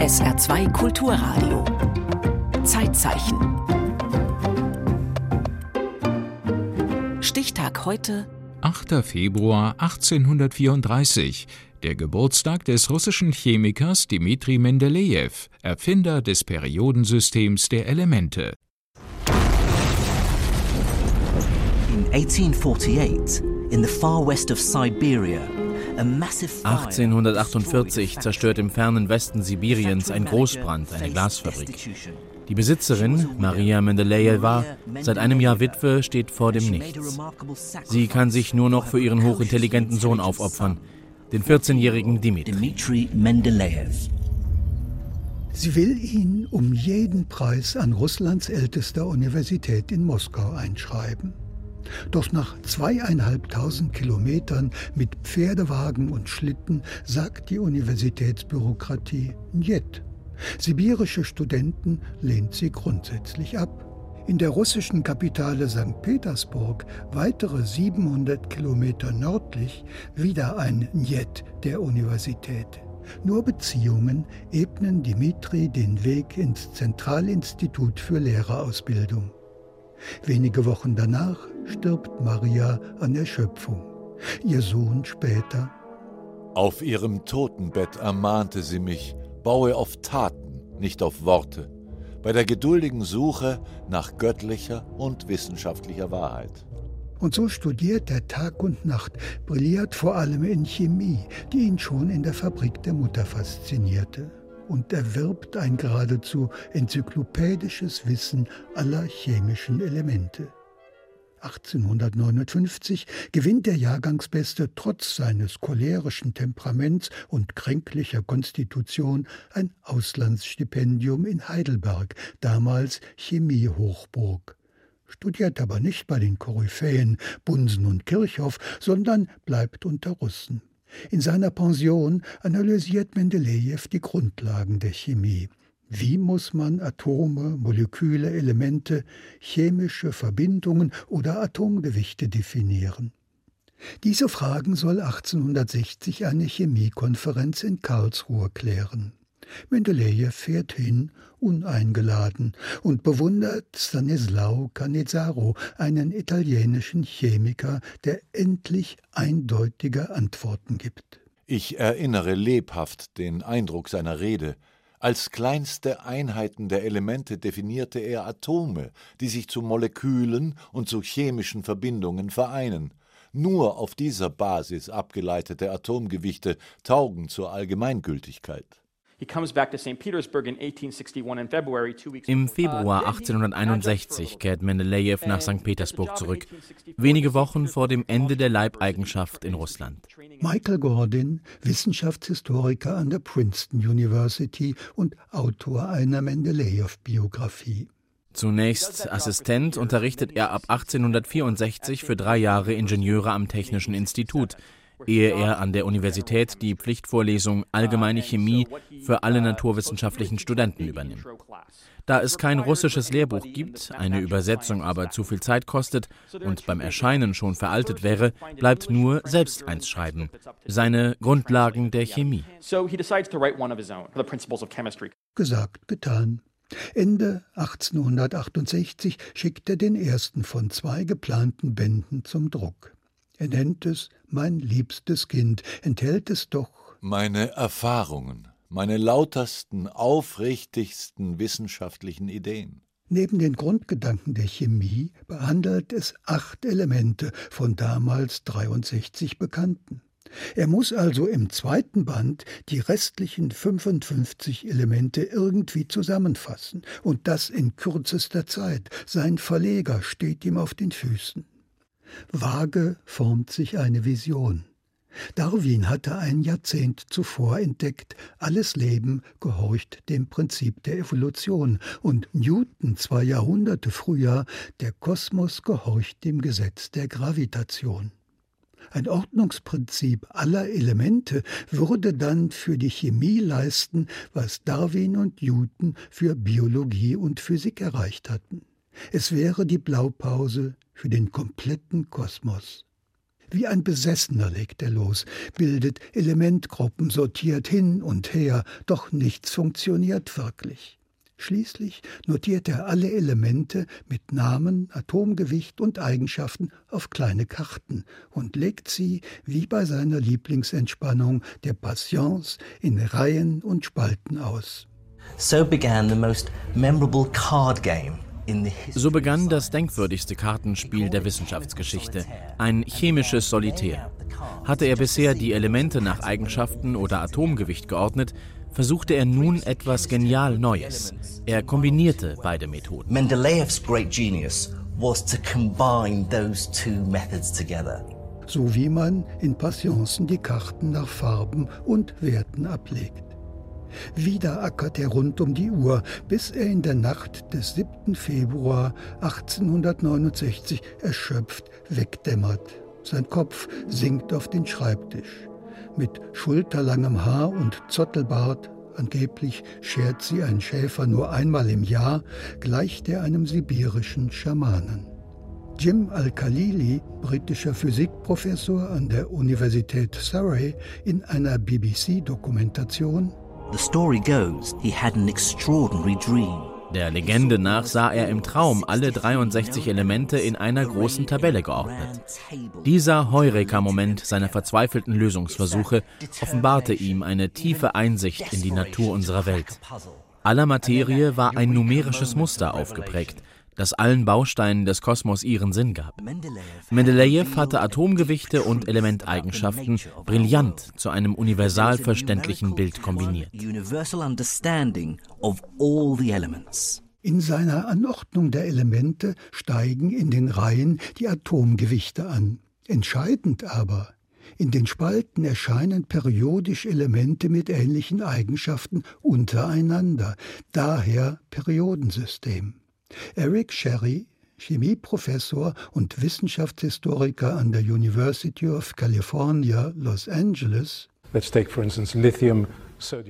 SR2 Kulturradio. Zeitzeichen. Stichtag heute. 8. Februar 1834. Der Geburtstag des russischen Chemikers Dmitri Mendelejew, Erfinder des Periodensystems der Elemente. In 1848, in the far west of Siberia, 1848 zerstört im fernen Westen Sibiriens ein Großbrand eine Glasfabrik. Die Besitzerin, Maria Mendelejewa, seit einem Jahr Witwe, steht vor dem Nichts. Sie kann sich nur noch für ihren hochintelligenten Sohn aufopfern, den 14-jährigen Dimitri. Sie will ihn um jeden Preis an Russlands ältester Universität in Moskau einschreiben. Doch nach zweieinhalbtausend Kilometern mit Pferdewagen und Schlitten sagt die Universitätsbürokratie Njet. Sibirische Studenten lehnt sie grundsätzlich ab. In der russischen Kapitale St. Petersburg, weitere 700 Kilometer nördlich, wieder ein Njet der Universität. Nur Beziehungen ebnen Dimitri den Weg ins Zentralinstitut für Lehrerausbildung. Wenige Wochen danach stirbt Maria an Erschöpfung. Ihr Sohn später. Auf ihrem Totenbett ermahnte sie mich, baue auf Taten, nicht auf Worte, bei der geduldigen Suche nach göttlicher und wissenschaftlicher Wahrheit. Und so studiert er Tag und Nacht, brilliert vor allem in Chemie, die ihn schon in der Fabrik der Mutter faszinierte und erwirbt ein geradezu enzyklopädisches Wissen aller chemischen Elemente. 1859 gewinnt der Jahrgangsbeste trotz seines cholerischen Temperaments und kränklicher Konstitution ein Auslandsstipendium in Heidelberg, damals Chemiehochburg. Studiert aber nicht bei den Koryphäen Bunsen und Kirchhoff, sondern bleibt unter Russen. In seiner Pension analysiert Mendelejew die Grundlagen der Chemie. Wie muss man Atome, Moleküle, Elemente, chemische Verbindungen oder Atomgewichte definieren? Diese Fragen soll 1860 eine Chemiekonferenz in Karlsruhe klären. Mendelejew fährt hin, uneingeladen, und bewundert Stanislao Cannizzaro, einen italienischen Chemiker, der endlich eindeutige Antworten gibt. Ich erinnere lebhaft den Eindruck seiner Rede, als kleinste Einheiten der Elemente definierte er Atome, die sich zu Molekülen und zu chemischen Verbindungen vereinen. Nur auf dieser Basis abgeleitete Atomgewichte taugen zur Allgemeingültigkeit. Im Februar 1861 kehrt Mendelejew nach St. Petersburg zurück, wenige Wochen vor dem Ende der Leibeigenschaft in Russland. Michael Gordon, Wissenschaftshistoriker an der Princeton University und Autor einer Mendelejew-Biografie. Zunächst Assistent unterrichtet er ab 1864 für drei Jahre Ingenieure am Technischen Institut, ehe er an der Universität die Pflichtvorlesung Allgemeine Chemie für alle naturwissenschaftlichen Studenten übernimmt. Da es kein russisches Lehrbuch gibt, eine Übersetzung aber zu viel Zeit kostet und beim Erscheinen schon veraltet wäre, bleibt nur selbst eins schreiben. Seine Grundlagen der Chemie. Gesagt, getan. Ende 1868 schickt er den ersten von zwei geplanten Bänden zum Druck. Er nennt es mein liebstes Kind, enthält es doch meine Erfahrungen, meine lautersten, aufrichtigsten wissenschaftlichen Ideen. Neben den Grundgedanken der Chemie behandelt es acht Elemente von damals 63 bekannten. Er muss also im zweiten Band die restlichen 55 Elemente irgendwie zusammenfassen, und das in kürzester Zeit. Sein Verleger steht ihm auf den Füßen. Vage formt sich eine Vision. Darwin hatte ein Jahrzehnt zuvor entdeckt, alles Leben gehorcht dem Prinzip der Evolution, und Newton zwei Jahrhunderte früher, der Kosmos gehorcht dem Gesetz der Gravitation. Ein Ordnungsprinzip aller Elemente würde dann für die Chemie leisten, was Darwin und Newton für Biologie und Physik erreicht hatten. Es wäre die Blaupause für den kompletten Kosmos. Wie ein Besessener legt er los, bildet Elementgruppen, sortiert hin und her, doch nichts funktioniert wirklich. Schließlich notiert er alle Elemente mit Namen, Atomgewicht und Eigenschaften auf kleine Karten und legt sie, wie bei seiner Lieblingsentspannung der Patience, in Reihen und Spalten aus. So began the most memorable card game so begann das denkwürdigste Kartenspiel der Wissenschaftsgeschichte, ein chemisches Solitär. Hatte er bisher die Elemente nach Eigenschaften oder Atomgewicht geordnet, versuchte er nun etwas genial Neues. Er kombinierte beide Methoden. Mendeleevs great genius was to combine those two methods together. So wie man in Passionsen die Karten nach Farben und Werten ablegt. Wieder ackert er rund um die Uhr, bis er in der Nacht des 7. Februar 1869 erschöpft wegdämmert. Sein Kopf sinkt auf den Schreibtisch. Mit schulterlangem Haar und Zottelbart, angeblich schert sie ein Schäfer nur einmal im Jahr, gleicht er einem sibirischen Schamanen. Jim Al-Khalili, britischer Physikprofessor an der Universität Surrey, in einer BBC-Dokumentation The story goes, he had an extraordinary dream. Der Legende nach sah er im Traum alle 63 Elemente in einer großen Tabelle geordnet. Dieser Heureka-Moment seiner verzweifelten Lösungsversuche offenbarte ihm eine tiefe Einsicht in die Natur unserer Welt. Aller Materie war ein numerisches Muster aufgeprägt, das allen Bausteinen des Kosmos ihren Sinn gab. Mendeleev hatte Atomgewichte und Elementeigenschaften brillant zu einem universal verständlichen Bild kombiniert. In seiner Anordnung der Elemente steigen in den Reihen die Atomgewichte an. Entscheidend aber, in den Spalten erscheinen periodisch Elemente mit ähnlichen Eigenschaften untereinander, daher Periodensystem. Eric Sherry, Chemieprofessor und Wissenschaftshistoriker an der University of California, Los Angeles,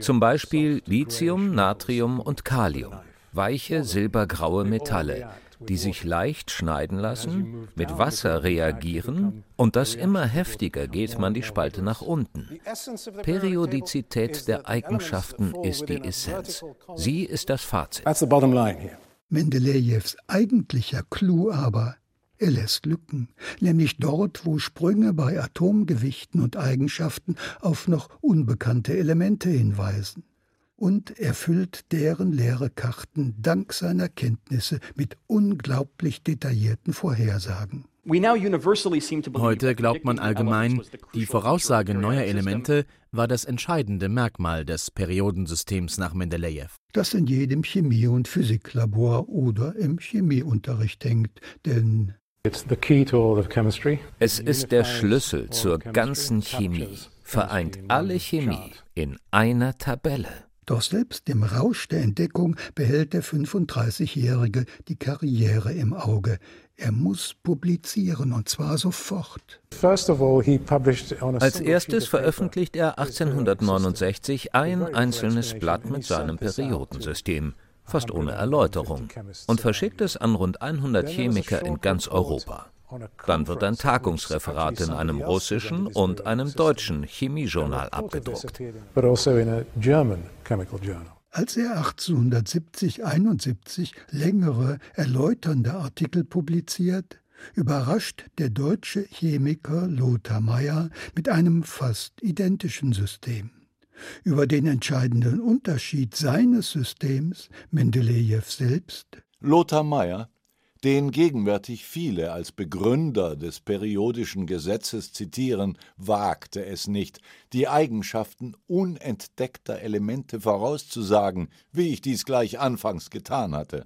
zum Beispiel Lithium, Natrium und Kalium, weiche silbergraue Metalle, die sich leicht schneiden lassen, mit Wasser reagieren und das immer heftiger geht man die Spalte nach unten. Periodizität der Eigenschaften ist die Essenz. Sie ist das Fazit. Mendelejews eigentlicher Clou aber, er lässt Lücken, nämlich dort, wo Sprünge bei Atomgewichten und Eigenschaften auf noch unbekannte Elemente hinweisen. Und er füllt deren leere Karten dank seiner Kenntnisse mit unglaublich detaillierten Vorhersagen. Heute glaubt man allgemein, die Voraussage neuer Elemente war das entscheidende Merkmal des Periodensystems nach Mendeleev. Das in jedem Chemie- und Physiklabor oder im Chemieunterricht hängt, denn es ist der Schlüssel zur ganzen Chemie, vereint alle Chemie in einer Tabelle. Doch selbst im Rausch der Entdeckung behält der 35-Jährige die Karriere im Auge. Er muss publizieren und zwar sofort. Als erstes veröffentlicht er 1869 ein einzelnes Blatt mit seinem Periodensystem, fast ohne Erläuterung, und verschickt es an rund 100 Chemiker in ganz Europa. Dann wird ein Tagungsreferat in einem russischen und einem deutschen Chemiejournal abgedruckt. Als er 1870-71 längere, erläuternde Artikel publiziert, überrascht der deutsche Chemiker Lothar Meyer mit einem fast identischen System. Über den entscheidenden Unterschied seines Systems, Mendelejew selbst, Lothar Meyer den gegenwärtig viele als Begründer des periodischen Gesetzes zitieren, wagte es nicht, die Eigenschaften unentdeckter Elemente vorauszusagen, wie ich dies gleich anfangs getan hatte.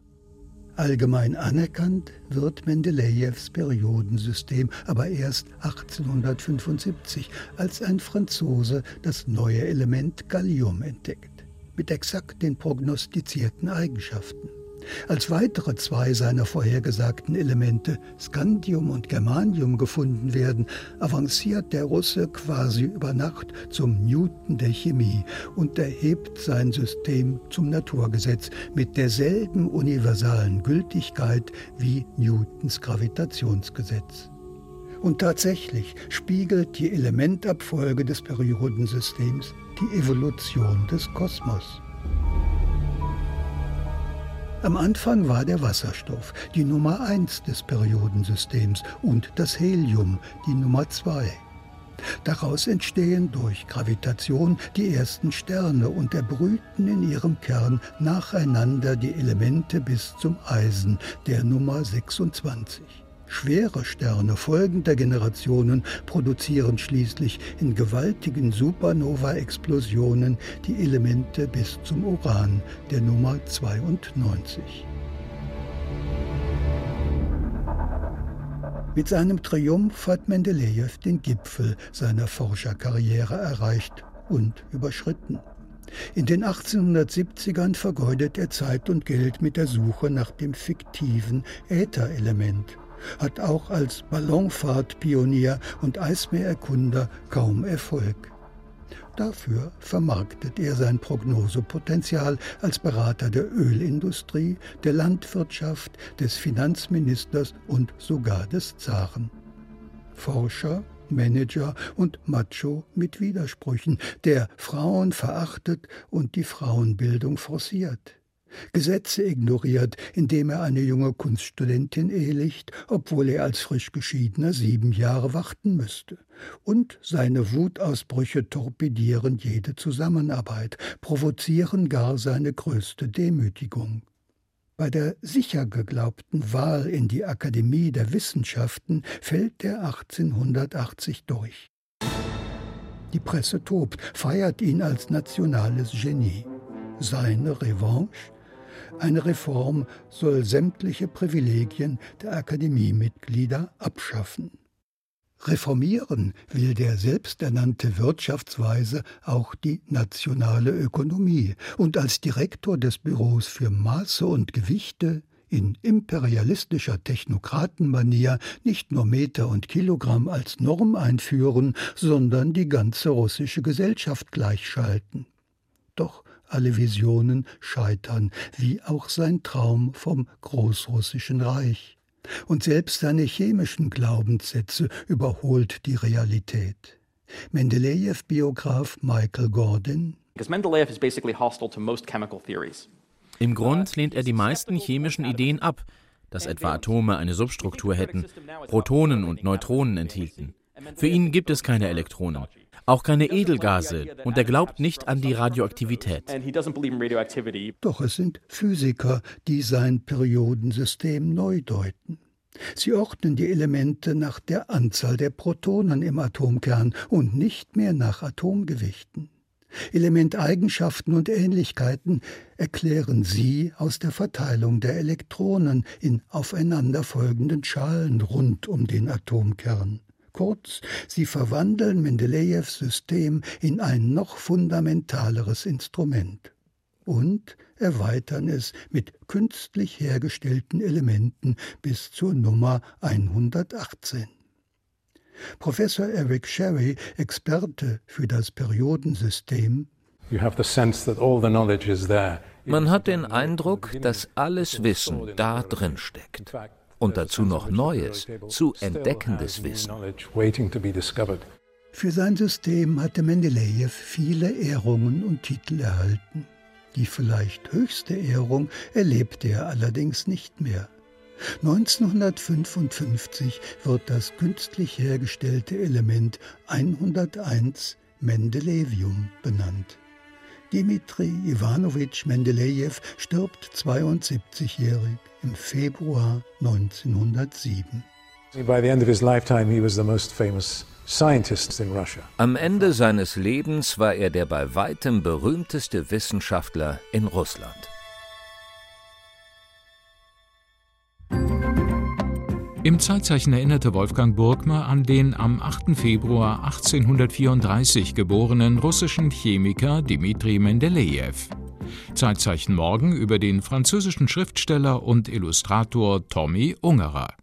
Allgemein anerkannt wird Mendelejews Periodensystem aber erst 1875, als ein Franzose das neue Element Gallium entdeckt, mit exakt den prognostizierten Eigenschaften. Als weitere zwei seiner vorhergesagten Elemente, Scandium und Germanium, gefunden werden, avanciert der Russe quasi über Nacht zum Newton der Chemie und erhebt sein System zum Naturgesetz mit derselben universalen Gültigkeit wie Newtons Gravitationsgesetz. Und tatsächlich spiegelt die Elementabfolge des Periodensystems die Evolution des Kosmos. Am Anfang war der Wasserstoff die Nummer 1 des Periodensystems und das Helium die Nummer 2. Daraus entstehen durch Gravitation die ersten Sterne und erbrüten in ihrem Kern nacheinander die Elemente bis zum Eisen, der Nummer 26. Schwere Sterne folgender Generationen produzieren schließlich in gewaltigen Supernova-Explosionen die Elemente bis zum Uran, der Nummer 92. Mit seinem Triumph hat Mendelejew den Gipfel seiner Forscherkarriere erreicht und überschritten. In den 1870ern vergeudet er Zeit und Geld mit der Suche nach dem fiktiven Ätherelement, hat auch als Ballonfahrtpionier und Eismeererkunder kaum Erfolg. Dafür vermarktet er sein Prognosepotenzial als Berater der Ölindustrie, der Landwirtschaft, des Finanzministers und sogar des Zaren. Forscher, Manager und Macho mit Widersprüchen, der Frauen verachtet und die Frauenbildung forciert. Gesetze ignoriert, indem er eine junge Kunststudentin ehelicht, obwohl er als frisch Geschiedener sieben Jahre warten müsste. Und seine Wutausbrüche torpedieren jede Zusammenarbeit, provozieren gar seine größte Demütigung. Bei der sicher geglaubten Wahl in die Akademie der Wissenschaften fällt er 1880 durch. Die Presse tobt, feiert ihn als nationales Genie. Seine Revanche? Eine Reform soll sämtliche Privilegien der Akademiemitglieder abschaffen. Reformieren will der selbsternannte Wirtschaftsweise auch die nationale Ökonomie und als Direktor des Büros für Maße und Gewichte in imperialistischer Technokratenmanier nicht nur Meter und Kilogramm als Norm einführen, sondern die ganze russische Gesellschaft gleichschalten. Doch alle Visionen scheitern, wie auch sein Traum vom Großrussischen Reich. Und selbst seine chemischen Glaubenssätze überholt die Realität. Mendelejew-Biograf Michael Gordon. Im Grund lehnt er die meisten chemischen Ideen ab, dass etwa Atome eine Substruktur hätten, Protonen und Neutronen enthielten. Für ihn gibt es keine Elektronen auch keine Edelgase und er glaubt nicht an die Radioaktivität. Doch es sind Physiker, die sein Periodensystem neu deuten. Sie ordnen die Elemente nach der Anzahl der Protonen im Atomkern und nicht mehr nach Atomgewichten. Elementeigenschaften und Ähnlichkeiten erklären sie aus der Verteilung der Elektronen in aufeinanderfolgenden Schalen rund um den Atomkern. Kurz, sie verwandeln Mendelejews System in ein noch fundamentaleres Instrument und erweitern es mit künstlich hergestellten Elementen bis zur Nummer 118. Professor Eric Sherry, Experte für das Periodensystem, man hat den Eindruck, dass alles Wissen da drin steckt und dazu noch neues, zu entdeckendes Wissen. Für sein System hatte Mendelejew viele Ehrungen und Titel erhalten. Die vielleicht höchste Ehrung erlebte er allerdings nicht mehr. 1955 wird das künstlich hergestellte Element 101 Mendelevium benannt. Dimitri Iwanowitsch Mendelejew stirbt 72-jährig im Februar 1907. Am Ende seines Lebens war er der bei weitem berühmteste Wissenschaftler in Russland. Im Zeitzeichen erinnerte Wolfgang Burgmer an den am 8. Februar 1834 geborenen russischen Chemiker Dmitri Mendelejew. Zeitzeichen morgen über den französischen Schriftsteller und Illustrator Tommy Ungerer.